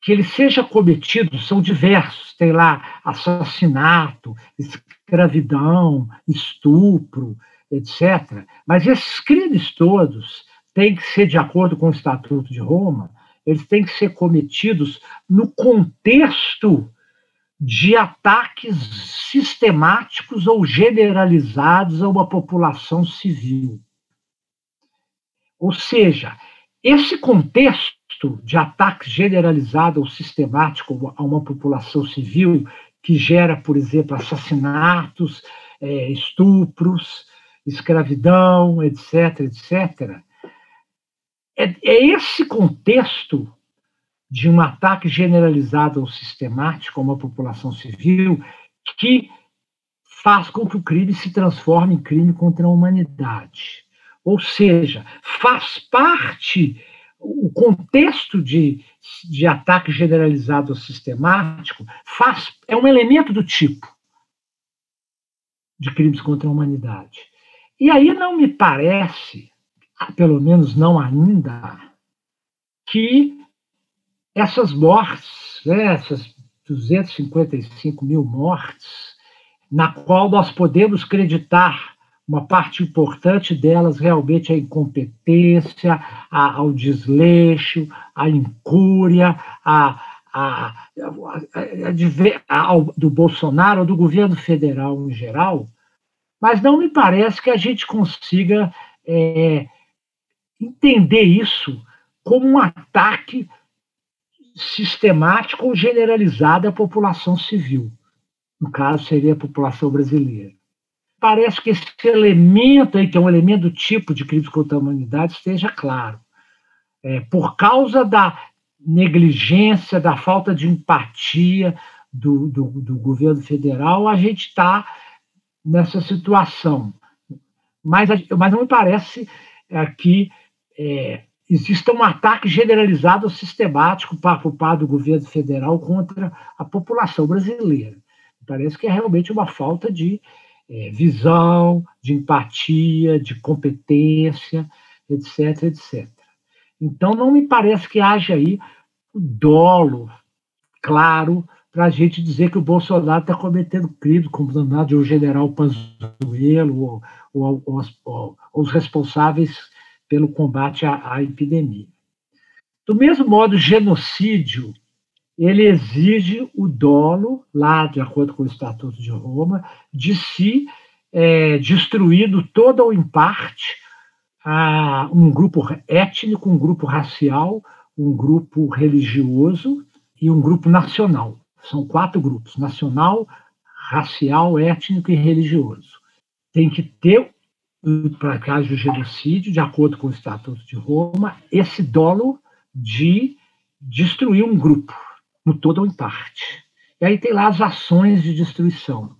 que ele seja cometido são diversos. Tem lá assassinato, escravidão, estupro, etc. Mas esses crimes todos têm que ser, de acordo com o Estatuto de Roma, eles têm que ser cometidos no contexto de ataques sistemáticos ou generalizados a uma população civil. Ou seja, esse contexto de ataque generalizado ou sistemático a uma população civil que gera, por exemplo, assassinatos, é, estupros, escravidão, etc., etc. É, é esse contexto de um ataque generalizado ou sistemático a uma população civil que faz com que o crime se transforme em crime contra a humanidade. Ou seja, faz parte o contexto de, de ataque generalizado sistemático faz, é um elemento do tipo de crimes contra a humanidade. E aí não me parece, pelo menos não ainda, que essas mortes, né, essas 255 mil mortes, na qual nós podemos acreditar uma parte importante delas realmente é a incompetência, a, ao desleixo, a incúria, a, a, a, do Bolsonaro, do governo federal em geral, mas não me parece que a gente consiga é, entender isso como um ataque sistemático ou generalizado à população civil. No caso, seria a população brasileira parece que esse elemento aí, que é um elemento do tipo de crimes contra a humanidade, esteja claro. É, por causa da negligência, da falta de empatia do, do, do governo federal, a gente está nessa situação. Mas, mas não me parece é, que é, exista um ataque generalizado sistemático por parte do governo federal contra a população brasileira. Parece que é realmente uma falta de é, visão, de empatia, de competência, etc, etc. Então, não me parece que haja aí o dolo claro para a gente dizer que o Bolsonaro está cometendo crime, como danado um general Pazuello ou, ou, ou, ou, os responsáveis pelo combate à, à epidemia. Do mesmo modo, genocídio ele exige o dolo, lá de acordo com o Estatuto de Roma, de se é, destruído toda ou em parte a um grupo étnico, um grupo racial, um grupo religioso e um grupo nacional. são quatro grupos: nacional, racial, étnico e religioso. Tem que ter, para que haja o genocídio, de acordo com o Estatuto de Roma, esse dolo de destruir um grupo, no todo ou em parte. E aí tem lá as ações de destruição.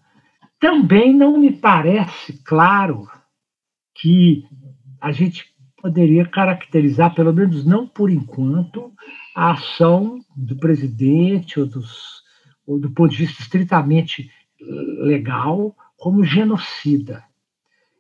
Também não me parece claro que a gente poderia caracterizar, pelo menos não por enquanto, a ação do presidente ou, dos, ou do ponto de vista estritamente legal como genocida.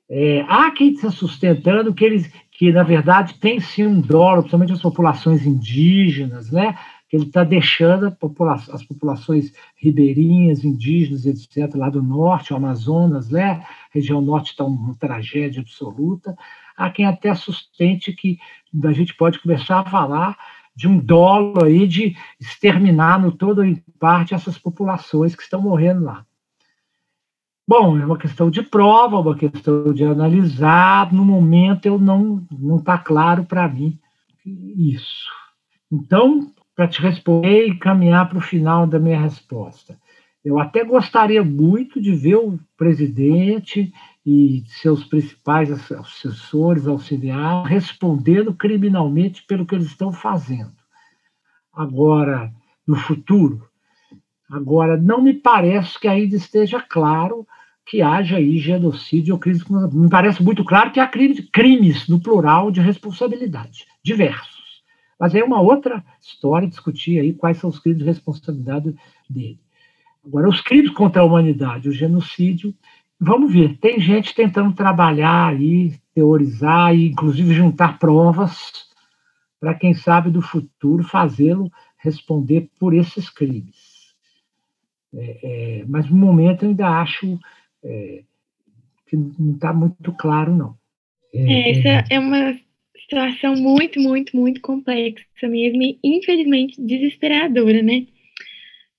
É, há quem está sustentando que eles, que na verdade tem sim um dólar, principalmente as populações indígenas, né? Que ele está deixando popula as populações ribeirinhas, indígenas, etc., lá do norte, Amazonas, né? A região norte está uma tragédia absoluta. Há quem até sustente que a gente pode começar a falar de um dolo aí de exterminar no todo ou em parte essas populações que estão morrendo lá. Bom, é uma questão de prova, uma questão de analisar. No momento, eu não não está claro para mim isso. Então, para te responder e caminhar para o final da minha resposta, eu até gostaria muito de ver o presidente e seus principais assessores, auxiliares, respondendo criminalmente pelo que eles estão fazendo. Agora, no futuro, agora não me parece que ainda esteja claro que haja aí genocídio ou crimes. Me parece muito claro que há crimes, crimes no plural de responsabilidade, diversos. Mas é uma outra história discutir aí quais são os crimes de responsabilidade dele. Agora, os crimes contra a humanidade, o genocídio, vamos ver. Tem gente tentando trabalhar aí, teorizar e, inclusive, juntar provas para, quem sabe, do futuro fazê-lo responder por esses crimes. É, é, mas, no momento, eu ainda acho é, que não está muito claro, não. É, é, essa é uma situação muito, muito, muito complexa mesmo e, infelizmente, desesperadora, né?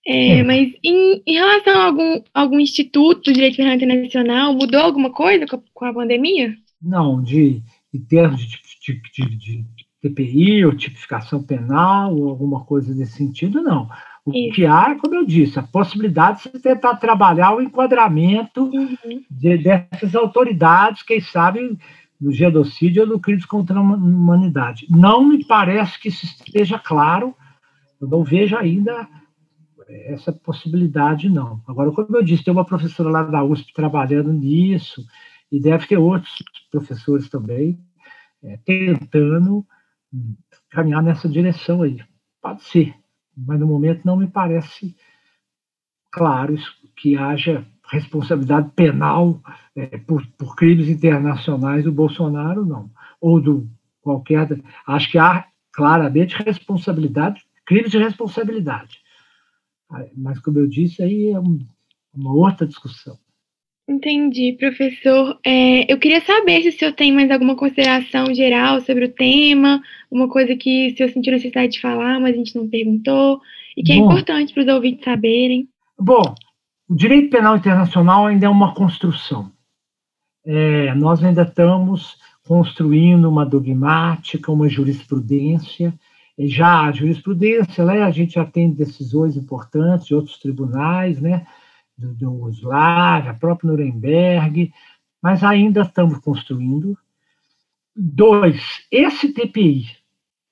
É, é. Mas em, em, relação a algum, algum instituto de direito penal internacional, mudou alguma coisa com a, com a pandemia? Não, de, em termos de, de, de, de TPI ou tipificação penal ou alguma coisa desse sentido, não. O Isso. que há, como eu disse, a possibilidade de tentar trabalhar o enquadramento uhum. de, dessas autoridades, quem sabe, no genocídio ou no crime contra a humanidade. Não me parece que isso esteja claro, eu não vejo ainda essa possibilidade, não. Agora, como eu disse, tem uma professora lá da USP trabalhando nisso, e deve ter outros professores também é, tentando hum, caminhar nessa direção aí. Pode ser, mas no momento não me parece claro que haja responsabilidade penal é, por, por, crimes internacionais do Bolsonaro, não. Ou do qualquer. Acho que há claramente responsabilidade, crimes de responsabilidade. Mas, como eu disse, aí é um, uma outra discussão. Entendi, professor. É, eu queria saber se o senhor tem mais alguma consideração geral sobre o tema, uma coisa que o senhor sentiu necessidade de falar, mas a gente não perguntou, e que é Bom, é importante para os ouvintes saberem. Bom, o direito penal internacional ainda é uma construção. É, nós ainda estamos construindo uma dogmática, uma jurisprudência, já a jurisprudência, né, a gente já tem decisões importantes de outros tribunais, né, do, do Slav, a própria Nuremberg, mas ainda estamos construindo. Dois, esse TPI,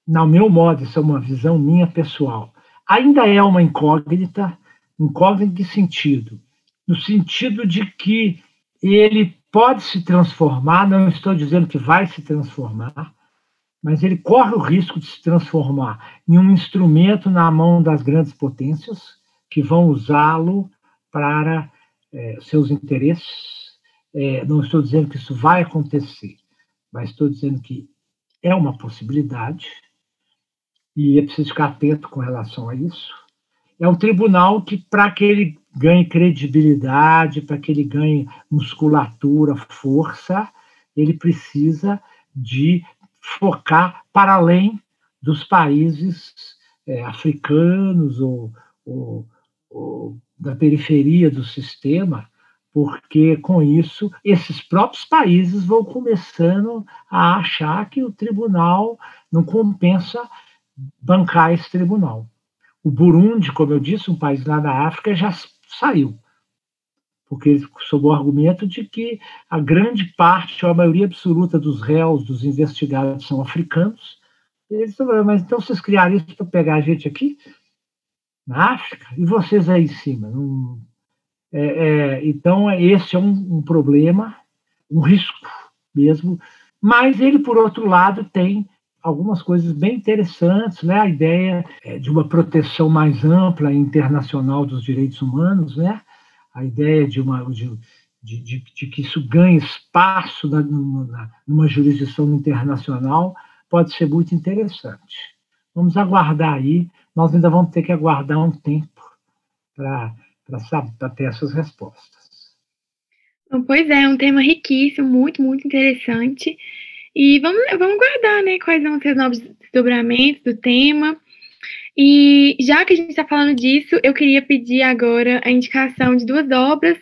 no meu modo, isso é uma visão minha pessoal, ainda é uma incógnita. Incógnita em que sentido? No sentido de que ele pode se transformar, não estou dizendo que vai se transformar, mas ele corre o risco de se transformar em um instrumento na mão das grandes potências que vão usá-lo para é, seus interesses. É, não estou dizendo que isso vai acontecer, mas estou dizendo que é uma possibilidade e é preciso ficar atento com relação a isso. É um tribunal que, para que ele ganhe credibilidade, para que ele ganhe musculatura, força, ele precisa de focar para além dos países é, africanos ou, ou, ou da periferia do sistema, porque com isso esses próprios países vão começando a achar que o tribunal não compensa bancar esse tribunal. O Burundi, como eu disse, um país lá da África, já saiu porque sob o argumento de que a grande parte, ou a maioria absoluta dos réus, dos investigados são africanos. Eles falaram, mas então vocês criaram isso para pegar a gente aqui, na África, e vocês aí em cima. Não... É, é, então, esse é um, um problema, um risco mesmo, mas ele, por outro lado, tem algumas coisas bem interessantes, né? A ideia é, de uma proteção mais ampla internacional dos direitos humanos, né? a ideia de, uma, de, de, de, de que isso ganhe espaço na, na, numa jurisdição internacional pode ser muito interessante. Vamos aguardar aí, nós ainda vamos ter que aguardar um tempo para ter essas respostas. Pois é, é um tema riquíssimo, muito, muito interessante. E vamos, vamos guardar, né, quais vão ser os novos desdobramentos do tema. E já que a gente está falando disso, eu queria pedir agora a indicação de duas obras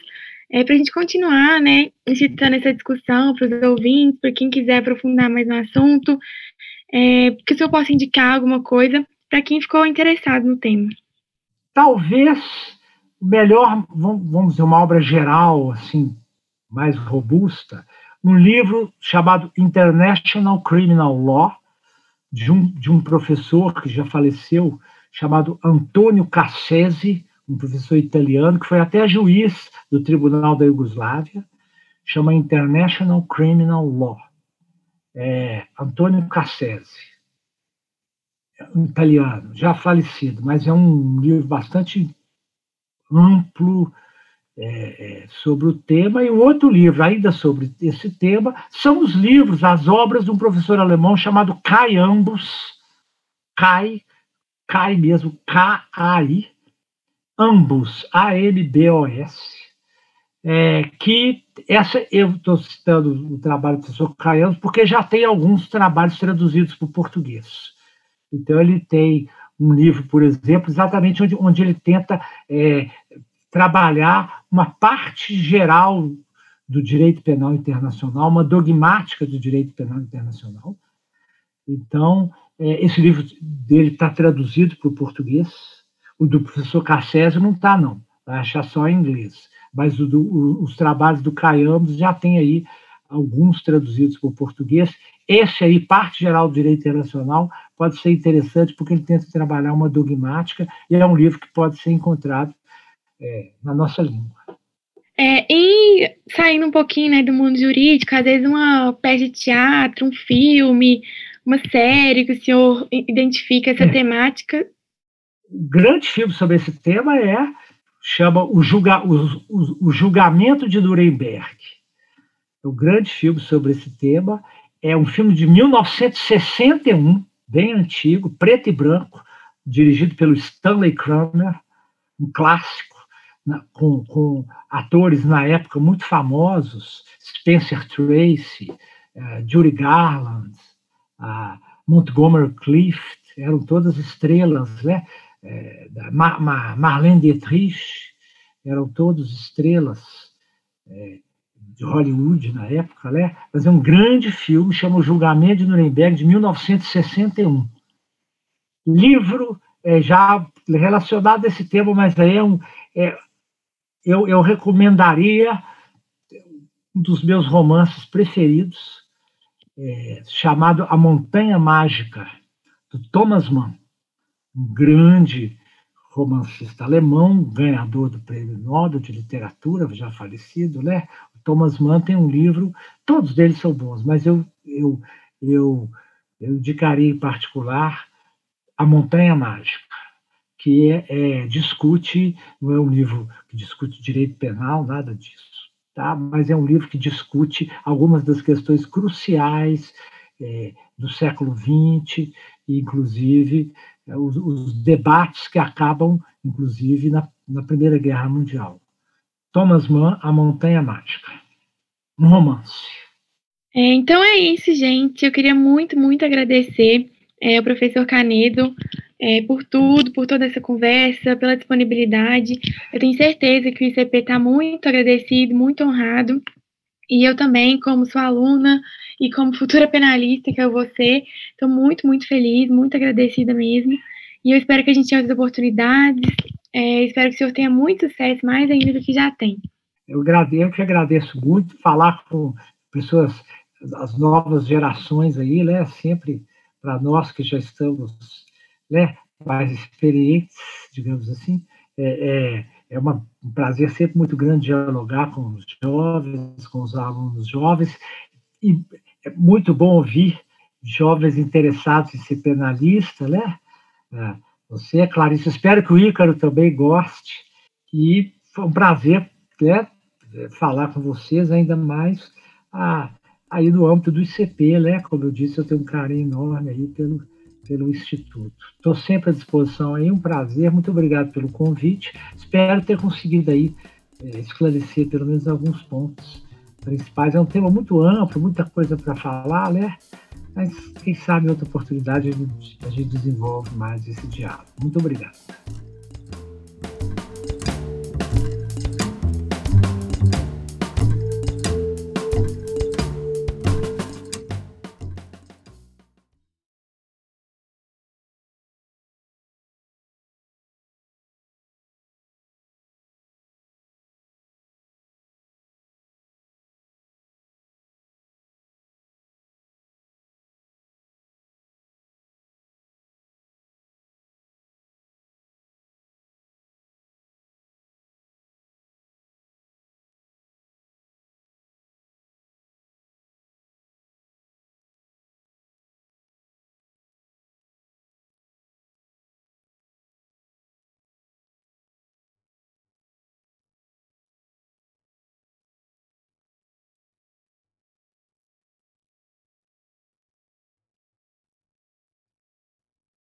é, para a gente continuar, né, incitando essa discussão para os ouvintes, para quem quiser aprofundar mais no assunto, é, que o senhor possa indicar alguma coisa para quem ficou interessado no tema. Talvez melhor, vamos dizer, uma obra geral, assim, mais robusta, um livro chamado International Criminal Law, de um, de um professor que já faleceu, chamado Antônio Cassese, um professor italiano, que foi até juiz do Tribunal da Iugoslávia, chama International Criminal Law. É, Antônio Cassese, um italiano, já falecido, mas é um livro bastante amplo, é, é, sobre o tema, e um outro livro, ainda sobre esse tema, são os livros, as obras de um professor alemão chamado Kai Ambus, Kai, Kai mesmo, K-A-I, Ambus, A-M-B-O-S, é, que essa eu estou citando o trabalho do professor Kai Ambus, porque já tem alguns trabalhos traduzidos para o português. Então, ele tem um livro, por exemplo, exatamente onde, onde ele tenta é, trabalhar uma parte geral do direito penal internacional, uma dogmática do direito penal internacional. Então, é, esse livro dele está traduzido para o português. O do professor Cassésio não está, não. Vai achar só em inglês. Mas o do, o, os trabalhos do Caiambos já tem aí alguns traduzidos para o português. Esse aí, parte geral do direito internacional, pode ser interessante porque ele tenta trabalhar uma dogmática e é um livro que pode ser encontrado é, na nossa língua. É, e saindo um pouquinho né, do mundo jurídico, às vezes uma peça de teatro, um filme, uma série que o senhor identifica essa é. temática. O grande filme sobre esse tema é chama o, julga, o, o, o Julgamento de Nuremberg. O grande filme sobre esse tema é um filme de 1961, bem antigo, preto e branco, dirigido pelo Stanley Kramer, um clássico com, com, atores na época muito famosos, Spencer Tracy, uh, Judy Garland, uh, Montgomery Clift, eram todas estrelas, né? Uh, Mar Mar Marlene Dietrich, eram todos estrelas uh, de Hollywood na época, né? Mas é um grande filme, chama O Julgamento de Nuremberg, de 1961. Livro é, já relacionado a esse tema, mas aí é um, é, eu, eu recomendaria um dos meus romances preferidos, é, chamado A Montanha Mágica, do Thomas Mann, um grande romancista alemão, ganhador do Prêmio Nobel de Literatura, já falecido, né? O Thomas Mann tem um livro, todos eles são bons, mas eu, eu, eu, eu indicaria em particular A Montanha Mágica que é, é, discute, não é um livro que discute direito penal, nada disso, tá? mas é um livro que discute algumas das questões cruciais é, do século XX, inclusive é, os, os, debates que acabam, inclusive, na, na Primeira Guerra Mundial. Thomas Mann, A Montanha Mágica. Um romance. É, então é isso, gente. Eu queria muito, muito agradecer é, ao professor Canedo é, por tudo, por toda essa conversa, pela disponibilidade. Eu tenho certeza que o ICP está muito agradecido, muito honrado. E eu também, como sua aluna e como futura penalista que eu vou ser, estou muito, muito feliz, muito agradecida mesmo. E eu espero que a gente tenha outras oportunidades. É, espero que o senhor tenha muito sucesso, mais ainda do que já tem. Eu, agradeço, eu que agradeço muito falar com pessoas, as novas gerações aí, né? Sempre para nós que já estamos né, mais experientes, digamos assim, é, é, é uma, um prazer sempre muito grande dialogar com os jovens, com os alunos jovens, e é muito bom ouvir jovens interessados em ser penalista, né? É, você, Clarice, espero que o Ícaro também goste, e foi um prazer né, falar com vocês ainda mais. Ah, aí no âmbito do ICP, né? Como eu disse, eu tenho um carinho enorme aí pelo, pelo Instituto. Estou sempre à disposição aí, um prazer, muito obrigado pelo convite. Espero ter conseguido aí é, esclarecer pelo menos alguns pontos principais. É um tema muito amplo, muita coisa para falar, né? Mas quem sabe outra oportunidade a gente, a gente desenvolve mais esse diálogo. Muito obrigado.